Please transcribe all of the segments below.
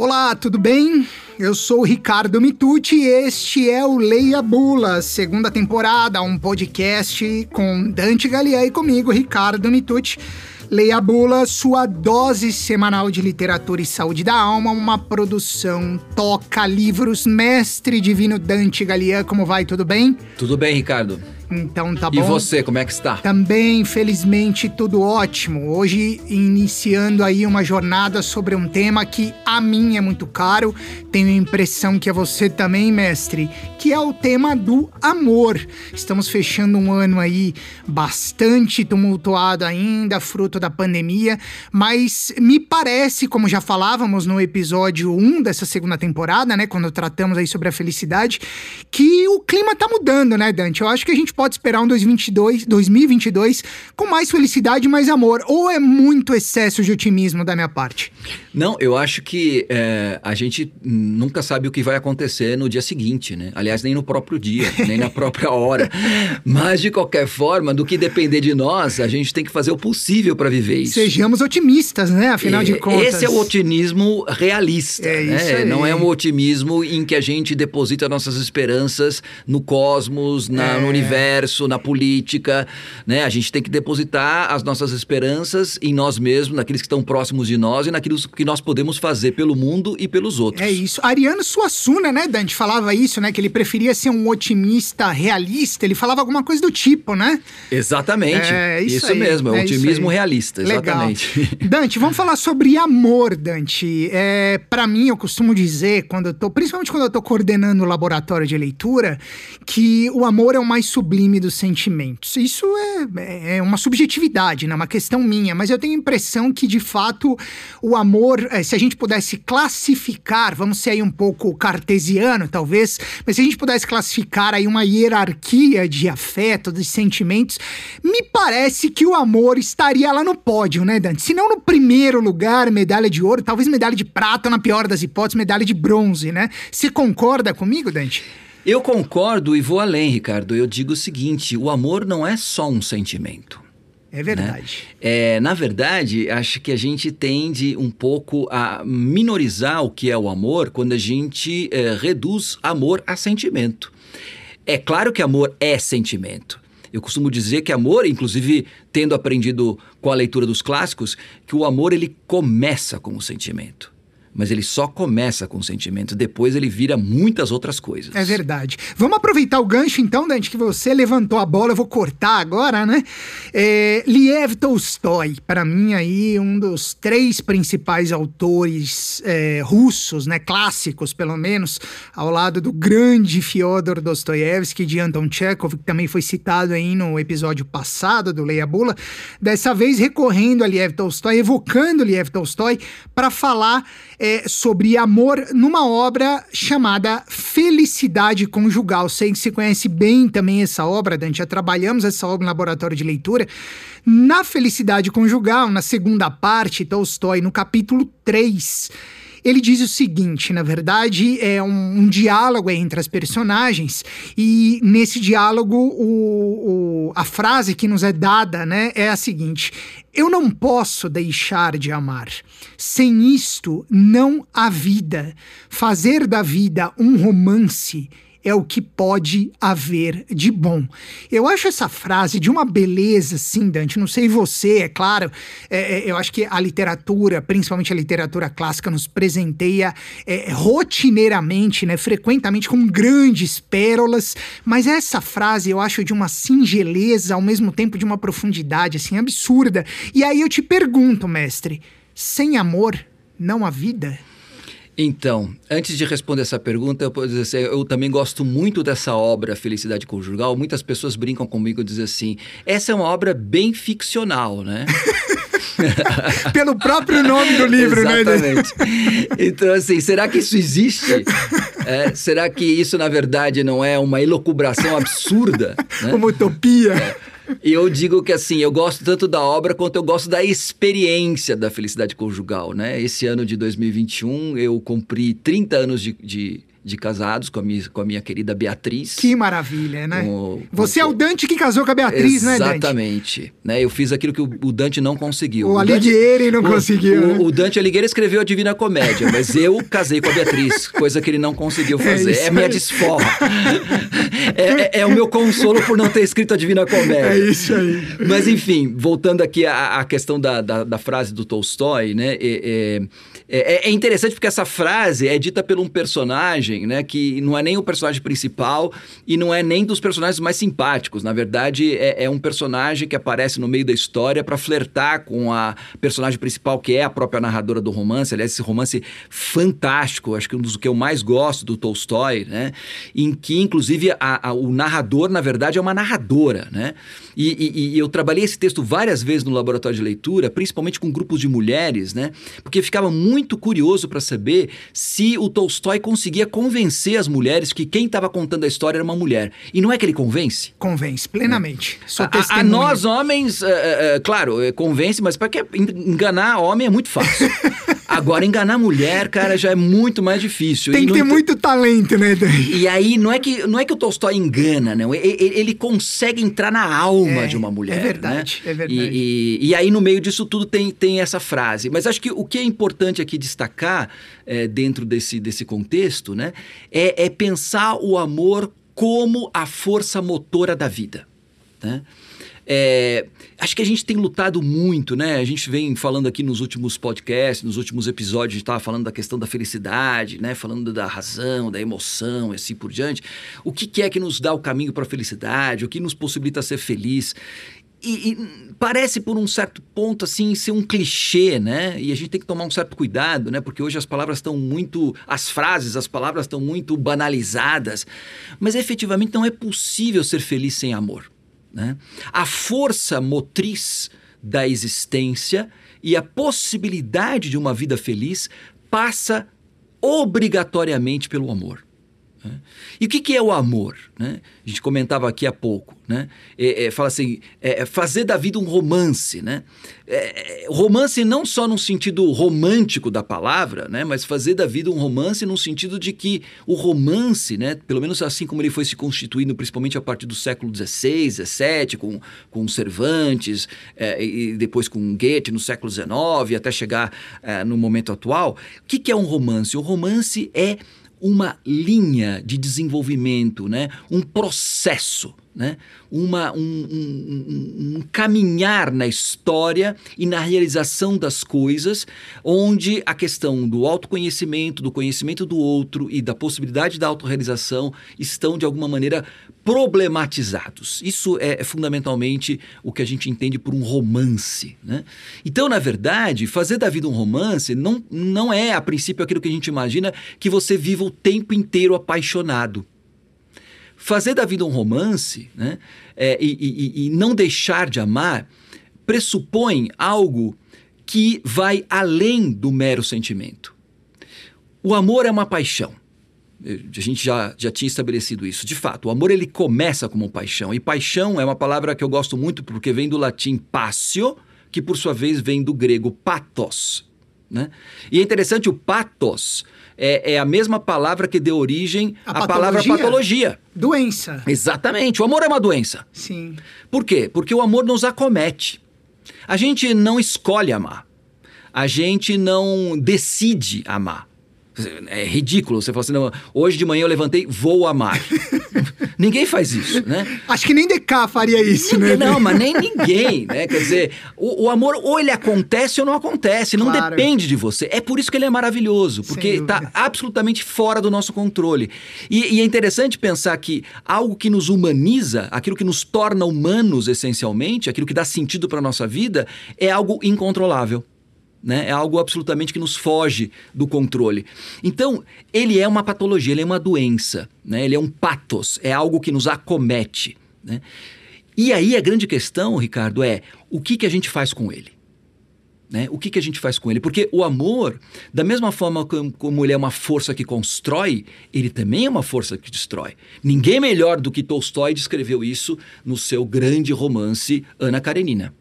Olá, tudo bem? Eu sou Ricardo Mitucci e este é o Leia Bula, segunda temporada, um podcast com Dante Galian e comigo, Ricardo Mitucci. Leia Bula, sua dose semanal de literatura e saúde da alma, uma produção Toca Livros, mestre divino Dante Galian. Como vai? Tudo bem? Tudo bem, Ricardo. Então tá bom. E você, como é que está? Também, felizmente, tudo ótimo. Hoje, iniciando aí uma jornada sobre um tema que a mim é muito caro, tenho a impressão que a você também, mestre, que é o tema do amor. Estamos fechando um ano aí bastante tumultuado ainda, fruto da pandemia, mas me parece, como já falávamos no episódio 1 dessa segunda temporada, né, quando tratamos aí sobre a felicidade, que o clima tá mudando, né, Dante? Eu acho que a gente pode esperar um 2022, 2022 com mais felicidade e mais amor? Ou é muito excesso de otimismo da minha parte? Não, eu acho que é, a gente nunca sabe o que vai acontecer no dia seguinte, né? Aliás, nem no próprio dia, nem na própria hora. Mas, de qualquer forma, do que depender de nós, a gente tem que fazer o possível para viver isso. Sejamos otimistas, né? Afinal é, de contas. Esse é o otimismo realista, é né? Não é um otimismo em que a gente deposita nossas esperanças no cosmos, na, É. no universo, na política, né? A gente tem que depositar as nossas esperanças em nós mesmos, naqueles que estão próximos de nós e naquilo que nós podemos fazer pelo mundo e pelos outros. É isso. Ariano Suassuna, né, Dante, falava isso, né? Que ele preferia ser um otimista realista. Ele falava alguma coisa do tipo, né? Exatamente. É, isso aí, mesmo, é, é isso otimismo realista, Legal. exatamente. Dante, vamos falar sobre amor, Dante. É, para mim, eu costumo dizer, quando eu tô, principalmente quando eu tô coordenando o laboratório de leitura, que o amor é o mais sublime dos sentimentos. Isso é, é uma subjetividade, né? Uma questão minha, mas eu tenho a impressão que, de fato, o amor, é, se a gente pudesse classificar, vamos ser aí um pouco cartesiano, talvez, mas se a gente pudesse classificar aí uma hierarquia de afeto, de sentimentos, me parece que o amor estaria lá no pódio, né, Dante? Se não no primeiro lugar, medalha de ouro, talvez medalha de prata, na pior das hipóteses, medalha de bronze, né? Você concorda comigo, Dante? Eu concordo e vou além, Ricardo. Eu digo o seguinte: o amor não é só um sentimento. É verdade. É, na verdade, acho que a gente tende um pouco a minorizar o que é o amor quando a gente é, reduz amor a sentimento. É claro que amor é sentimento. Eu costumo dizer que amor, inclusive tendo aprendido com a leitura dos clássicos, que o amor ele começa com o sentimento. Mas ele só começa com sentimento, depois ele vira muitas outras coisas. É verdade. Vamos aproveitar o gancho, então, Dante, que você levantou a bola, eu vou cortar agora, né? É, Liev Tolstói, para mim, aí, um dos três principais autores é, russos, né? Clássicos, pelo menos, ao lado do grande Fyodor Dostoiévski de Anton Chekhov, que também foi citado aí no episódio passado do Leia Bula. Dessa vez recorrendo a Liev Tolstói, evocando Liev Tolstói, para falar é, sobre amor numa obra chamada Felicidade Conjugal. Sei que você conhece bem também essa obra, Dante. Já trabalhamos essa obra no laboratório de leitura. Na Felicidade Conjugal, na segunda parte, Tolstói, no capítulo 3, ele diz o seguinte: na verdade, é um, um diálogo entre as personagens, e nesse diálogo, o, o- a frase que nos é dada né, é a seguinte: Eu não posso deixar de amar. Sem isto, não há vida. Fazer da vida um romance é o que pode haver de bom. Eu acho essa frase de uma beleza, sim, Dante. Não sei você, é claro. é, é, eu acho que a literatura, principalmente a literatura clássica, nos presenteia é, rotineiramente, né, frequentemente com grandes pérolas. Mas essa frase eu acho de uma singeleza, ao mesmo tempo de uma profundidade assim absurda. E aí eu te pergunto, mestre, sem amor não há vida? Então, antes de responder essa pergunta, eu posso dizer assim, eu também gosto muito dessa obra Felicidade Conjugal. Muitas pessoas brincam comigo e dizem assim: essa é uma obra bem ficcional, né? Pelo próprio nome do livro, né? Exatamente. Então, assim, será que isso existe? É, será que isso, na verdade, não é uma elocubração absurda? né? Uma utopia. E eu digo que assim, eu gosto tanto da obra quanto eu gosto da experiência da felicidade conjugal, né? Esse ano de 2021 eu cumpri 30 anos de, de, de casados com a minha, com a minha querida Beatriz. Que maravilha, né? Com, Você com, é o Dante que casou com a Beatriz, né, Dante? Exatamente. Né, eu fiz aquilo que o, o Dante não conseguiu. O, o Alighieri não o, conseguiu. O, né? o, Dante Alighieri escreveu a Divina Comédia, mas eu casei com a Beatriz, coisa que ele não conseguiu é fazer. É, é minha desforra. é, é, é, o meu consolo por não ter escrito a Divina Comédia. É isso aí. Mas enfim, voltando aqui à, à questão da, da, da, frase do Tolstói, né? É, é, é interessante porque essa frase é dita por um personagem, né? Que não é nem o personagem principal e não é nem dos personagens mais simpáticos. Na verdade, é, é um personagem que aparece no meio da história para flertar com a personagem principal, que é a própria narradora do romance. Aliás, esse romance fantástico, acho que um dos que eu mais gosto do Tolstói, né? Em que, inclusive, a, a, o narrador, na verdade, é uma narradora, né? E, e, e, eu trabalhei esse texto várias vezes no laboratório de leitura, principalmente com grupos de mulheres, né? Porque ficava muito curioso para saber se o Tolstói conseguia convencer as mulheres que quem estava contando a história era uma mulher. E não é que ele convence? Convence, plenamente. É. A, a, nós, homens, é, é, claro, convence, mas para que enganar homem é muito fácil. Agora, enganar mulher, cara, já é muito mais difícil. Tem que ter muito talento, né, E aí, não é que, não é que o Tolstói engana, não. Ele, ele consegue entrar na alma é, de uma mulher. É verdade, né? é verdade. E, e, e, aí, no meio disso tudo, tem, tem essa frase. Mas acho que o que é importante aqui destacar, é, dentro desse, desse contexto, né, é, é pensar o amor como a força motora da vida. Né? É, acho que a gente tem lutado muito, né? A gente vem falando aqui nos últimos podcasts, nos últimos episódios, a gente estava falando da questão da felicidade, né? Falando da razão, da emoção e assim por diante. O que, que é que nos dá o caminho para a felicidade? O que nos possibilita ser feliz? E, e, parece por um certo ponto assim ser um clichê, né? E a gente tem que tomar um certo cuidado, né? Porque hoje as palavras estão muito, as frases, as palavras estão muito banalizadas, mas efetivamente não é possível ser feliz sem amor. Né? A força motriz da existência e a possibilidade de uma vida feliz passa obrigatoriamente pelo amor. Né? E o que, que, é o amor? Né? A gente comentava aqui há pouco. Né? É, é, fala assim, é, é fazer da vida um romance. Né? É, é, romance não só no sentido romântico da palavra, né? mas fazer da vida um romance no sentido de que o romance, né? pelo menos assim como ele foi se constituindo, principalmente a partir do século XVI, XVII, com, com Cervantes, e depois com Goethe no século XIX, até chegar no momento atual. O que, que é um romance? O romance é uma linha de desenvolvimento, né? um processo né? Uma, um, um, um, caminhar na história e na realização das coisas, onde a questão do autoconhecimento, do conhecimento do outro e da possibilidade da autorrealização estão, de alguma maneira, problematizados. Isso é, é fundamentalmente o que a gente entende por um romance. Né? Então, na verdade, fazer da vida um romance não, não é, a princípio, aquilo que a gente imagina que você viva o tempo inteiro apaixonado. Fazer da vida um romance né, é, e, e, e não deixar de amar pressupõe algo que vai além do mero sentimento. O amor é uma paixão. A gente já, já tinha estabelecido isso. De fato, o amor ele começa como paixão. E paixão é uma palavra que eu gosto muito porque vem do latim passio, que por sua vez vem do grego pathos. Né? E é interessante, o pathos é, é a mesma palavra que deu origem à palavra patologia. Doença. Exatamente. O amor é uma doença. Sim. Por quê? Porque o amor nos acomete. A gente não escolhe amar. A gente não decide amar. É ridículo. Você fala assim, não, hoje de manhã eu levantei, vou amar. ninguém faz isso, né? Acho que nem DK faria isso, né? Não, mas nem ninguém, né? Quer dizer, o, o, amor ou ele acontece ou não acontece, não claro. depende de você. É por isso que ele é maravilhoso, porque está absolutamente fora do nosso controle. E, e é interessante pensar que algo que nos humaniza, aquilo que nos torna humanos essencialmente, aquilo que dá sentido para nossa vida, é algo incontrolável. Né? É algo absolutamente que nos foge do controle. Então, ele é uma patologia, ele é uma doença, né? ele é um patos, é algo que nos acomete. Né? E aí a grande questão, Ricardo, é o que, que a gente faz com ele? Né? O que, que a gente faz com ele? Porque o amor, da mesma forma como ele é uma força que constrói, ele também é uma força que destrói. Ninguém melhor do que Tolstói descreveu isso no seu grande romance Ana Karenina.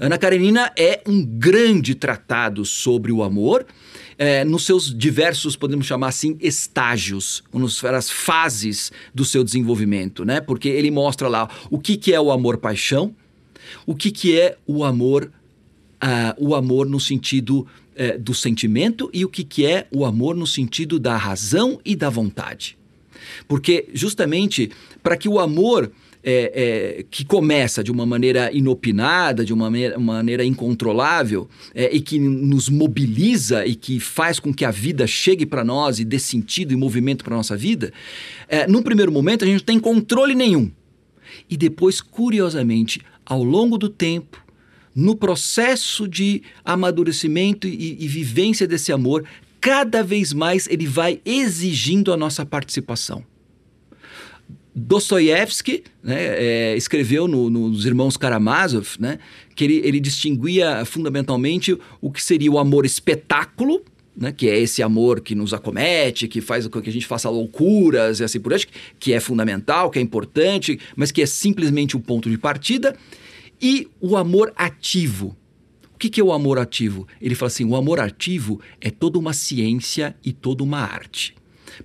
Ana Karenina é um grande tratado sobre o amor, é, nos seus diversos, podemos chamar assim, estágios, nas fases do seu desenvolvimento, né? Porque ele mostra lá o que, que é o amor-paixão, o que, que é o amor, uh, o amor no sentido uh, do sentimento e o que, que é o amor no sentido da razão e da vontade. Porque justamente para que o amor é, é, que começa de uma maneira inopinada, de uma maneira, maneira incontrolável, é, e que nos mobiliza e que faz com que a vida chegue para nós e dê sentido e movimento para a nossa vida, é, num primeiro momento a gente não tem controle nenhum. E depois, curiosamente, ao longo do tempo, no processo de amadurecimento e, e vivência desse amor, cada vez mais ele vai exigindo a nossa participação. Dostoiévski né, é, escreveu no, nos Irmãos Karamazov né, que ele, ele distinguia fundamentalmente o que seria o amor espetáculo, né, que é esse amor que nos acomete, que faz com que a gente faça loucuras e assim por diante, que é fundamental, que é importante, mas que é simplesmente o ponto de partida, e o amor ativo. O que, que é o amor ativo? Ele fala assim: o amor ativo é toda uma ciência e toda uma arte.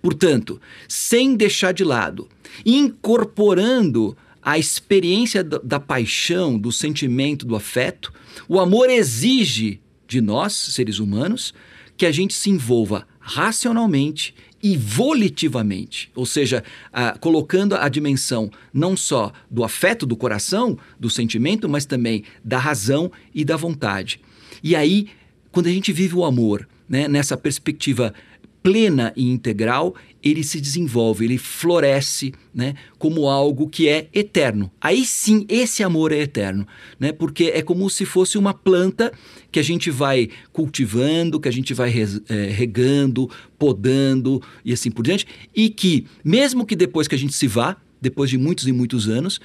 Portanto, sem deixar de lado, incorporando a experiência da, paixão, do sentimento, do afeto, o amor exige de nós, seres humanos, que a gente se envolva racionalmente e volitivamente, ou seja, colocando a dimensão não só do afeto do coração, do sentimento, mas também da razão e da vontade. E aí, quando a gente vive o amor né, nessa perspectiva plena e integral, ele se desenvolve, ele floresce, né, como algo que é eterno. Aí sim, esse amor é eterno, né? Porque é como se fosse uma planta que a gente vai cultivando, que a gente vai é, regando, podando e assim por diante, e que mesmo que depois que a gente se vá, depois de muitos e muitos anos,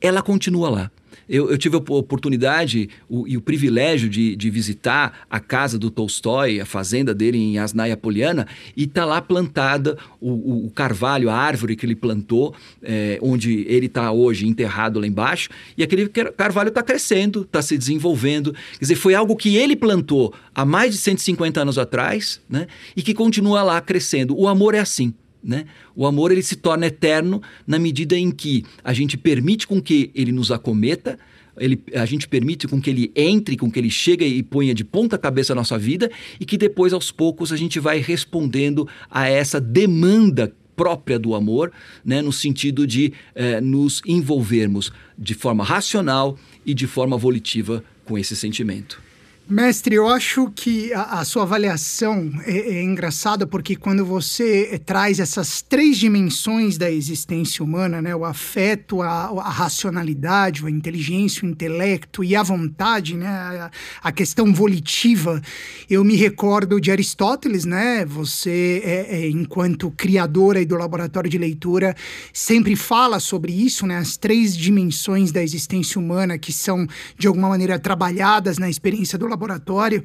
ela continua lá. Eu, eu tive a oportunidade o, e o privilégio de, de, visitar a casa do Tolstói, a fazenda dele em Asnaia Poliana, e está lá plantada o, o, carvalho, a árvore que ele plantou, é, onde ele está hoje enterrado lá embaixo, e aquele carvalho está crescendo, está se desenvolvendo. Quer dizer, foi algo que ele plantou há mais de 150 anos atrás, né? E que continua lá crescendo. O amor é assim. Né? O amor ele se torna eterno na medida em que a gente permite com que ele nos acometa, ele, a gente permite com que ele entre, com que ele chegue e ponha de ponta cabeça a nossa vida e que depois, aos poucos, a gente vai respondendo a essa demanda própria do amor, né, no sentido de eh, nos envolvermos de forma racional e de forma volitiva com esse sentimento. Mestre, eu acho que a, a sua avaliação é, é, engraçada porque quando você eh, traz essas três dimensões da existência humana, né, o afeto, a, a racionalidade, a inteligência, o intelecto e a vontade, né, a, a, questão volitiva, eu me recordo de Aristóteles, né, você, é, é, enquanto criadora do laboratório de leitura, sempre fala sobre isso, né, as três dimensões da existência humana que são, de alguma maneira, trabalhadas na experiência do laboratório laboratório,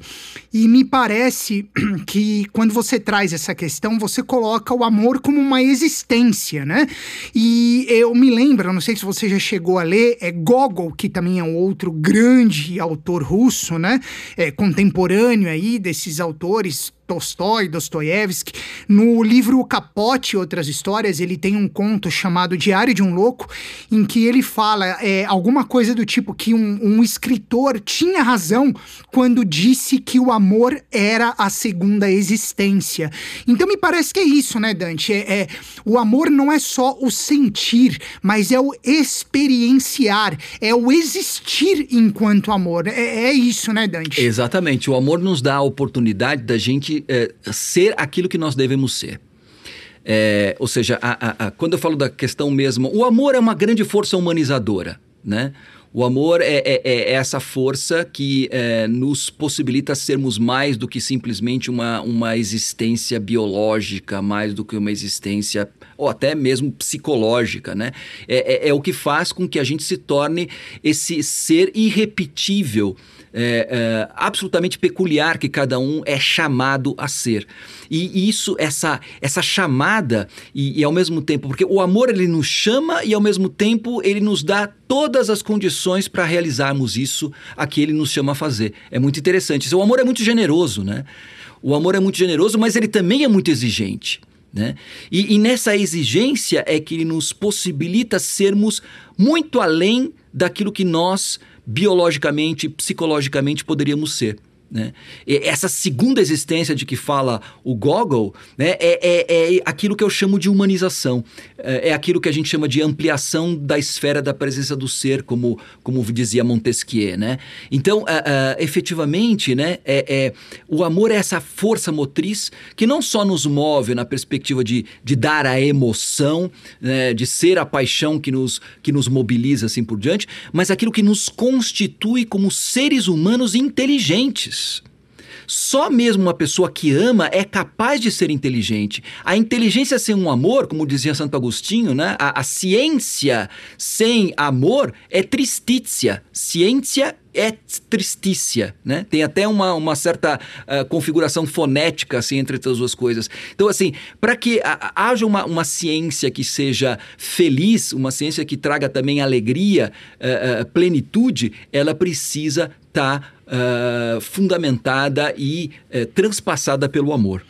e me parece que quando você traz essa questão, você coloca o amor como uma existência, né? E eu me lembro, não sei se você já chegou a ler, é Gogol, que também é um outro grande autor russo, né? É, contemporâneo aí desses autores Tolstói, Dostoiévski. No livro Capote e Outras Histórias, ele tem um conto chamado Diário de um Louco, em que ele fala é, alguma coisa do tipo que um, um escritor tinha razão quando disse que o amor era a segunda existência. Então me parece que é isso, né, Dante? É, é, o amor não é só o sentir, mas é o experienciar, é o existir enquanto amor. É, é isso, né, Dante? Exatamente. O amor nos dá a oportunidade da gente é, ser aquilo que nós devemos ser. É, ou seja, a, a, a, quando eu falo da questão mesmo, o amor é uma grande força humanizadora, né? O amor é, é, é essa força que é, nos possibilita sermos mais do que simplesmente uma, uma existência biológica, mais do que uma existência, ou até mesmo psicológica, né? É, é, é o que faz com que a gente se torne esse ser irrepetível é, é, absolutamente peculiar que cada um é chamado a ser. E isso, essa, essa chamada, e, e, ao mesmo tempo, porque o amor ele nos chama e ao mesmo tempo ele nos dá todas as condições para realizarmos isso a que ele nos chama a fazer. É muito interessante. O amor é muito generoso, né? O amor é muito generoso, mas ele também é muito exigente. Né? E, e nessa exigência é que ele nos possibilita sermos muito além daquilo que nós biologicamente, psicologicamente poderíamos ser. Né? essa segunda existência de que fala o Gogol né, é, é, é, aquilo que eu chamo de humanização. É, é, aquilo que a gente chama de ampliação da esfera da presença do ser, como, como dizia Montesquieu. Né? Então, uh, uh, efetivamente, né, é, é, o amor é essa força motriz que não só nos move na perspectiva de, de dar a emoção, né, de ser a paixão que nos, que nos mobiliza assim por diante, mas aquilo que nos constitui como seres humanos inteligentes. Só mesmo uma pessoa que ama é capaz de ser inteligente. A inteligência sem um amor, como dizia Santo Agostinho, né? a, a ciência sem amor é tristícia. Ciência é tristícia, né? Tem até uma, uma certa uh, configuração fonética assim entre as duas coisas. Então, assim, para que haja uma, uma ciência que seja feliz, uma ciência que traga também alegria, uh, uh, plenitude, ela precisa estar tá, fundamentada e transpassada pelo amor.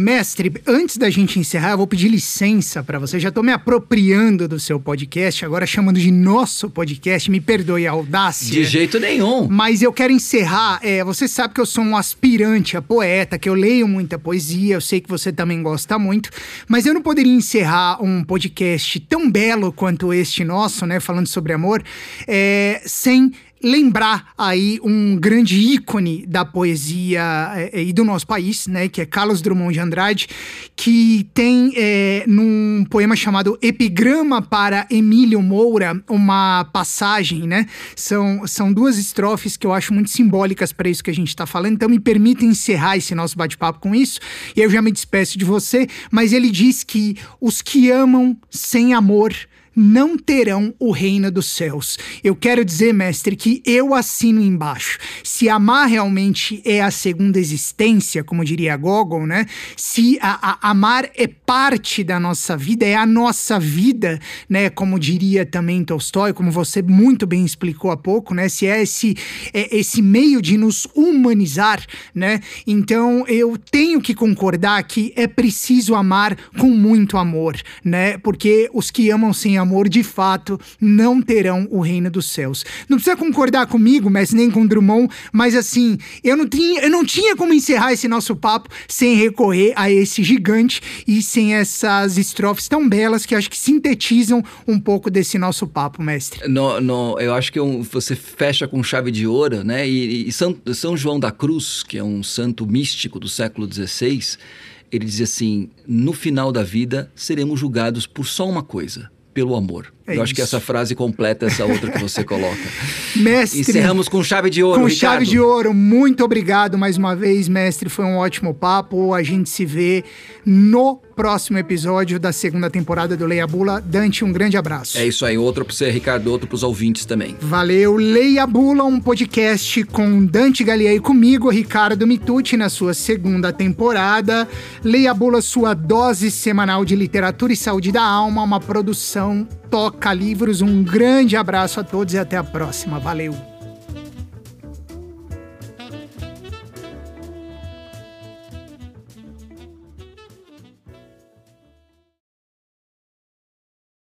Mestre, antes da gente encerrar, eu vou pedir licença para você. Já estou me apropriando do seu podcast, agora chamando de nosso podcast. Me perdoe a audácia. De jeito nenhum. Mas eu quero encerrar. É, você sabe que eu sou um aspirante a poeta, que eu leio muita poesia. Eu sei que você também gosta muito. Mas eu não poderia encerrar um podcast tão belo quanto este nosso, né? Falando sobre amor, é, sem lembrar aí um grande ícone da poesia é, e do nosso país, né, que é Carlos Drummond de Andrade, que tem é, num poema chamado Epigrama para Emílio Moura uma passagem, né? São, são duas estrofes que eu acho muito simbólicas para isso que a gente está falando. Então me permita encerrar esse nosso bate-papo com isso. E eu já me despeço de você, mas ele diz que os que amam sem amor não terão o reino dos céus. Eu quero dizer, mestre, que eu assino embaixo. Se amar realmente é a segunda existência, como diria Gogol, né? Se a, a, amar é parte da nossa vida, é a nossa vida, né? Como diria também Tolstói, como você muito bem explicou há pouco, né? Se é esse, é esse meio de nos humanizar, né? Então eu tenho que concordar que é preciso amar com muito amor, né? Porque os que amam sem amor, de fato, não terão o reino dos céus. Não precisa concordar comigo, mas nem com Drummond, mas assim, eu não tinha, eu não tinha como encerrar esse nosso papo sem recorrer a esse gigante e sem essas estrofes tão belas que acho que sintetizam um pouco desse nosso papo, mestre. No, no, eu acho que um, você fecha com chave de ouro, né? E, e São, São João da Cruz, que é um santo místico do século XVI, ele diz assim: no final da vida seremos julgados por só uma coisa pelo amor. É Eu isso. acho que essa frase completa essa outra que você coloca. Mestre. Encerramos com chave de ouro. Com Ricardo. chave de ouro. Muito obrigado mais uma vez, mestre. Foi um ótimo papo. A gente se vê no próximo episódio da segunda temporada do Leia Bula. Dante, um grande abraço. É isso aí. Outro para você, Ricardo, outro para os ouvintes também. Valeu. Leia Bula, um podcast com Dante Galiei comigo, Ricardo Mitucci, na sua segunda temporada. Leia Bula, sua dose semanal de literatura e saúde da alma, uma produção Toca Livros. Um grande abraço a todos e até a próxima. Valeu!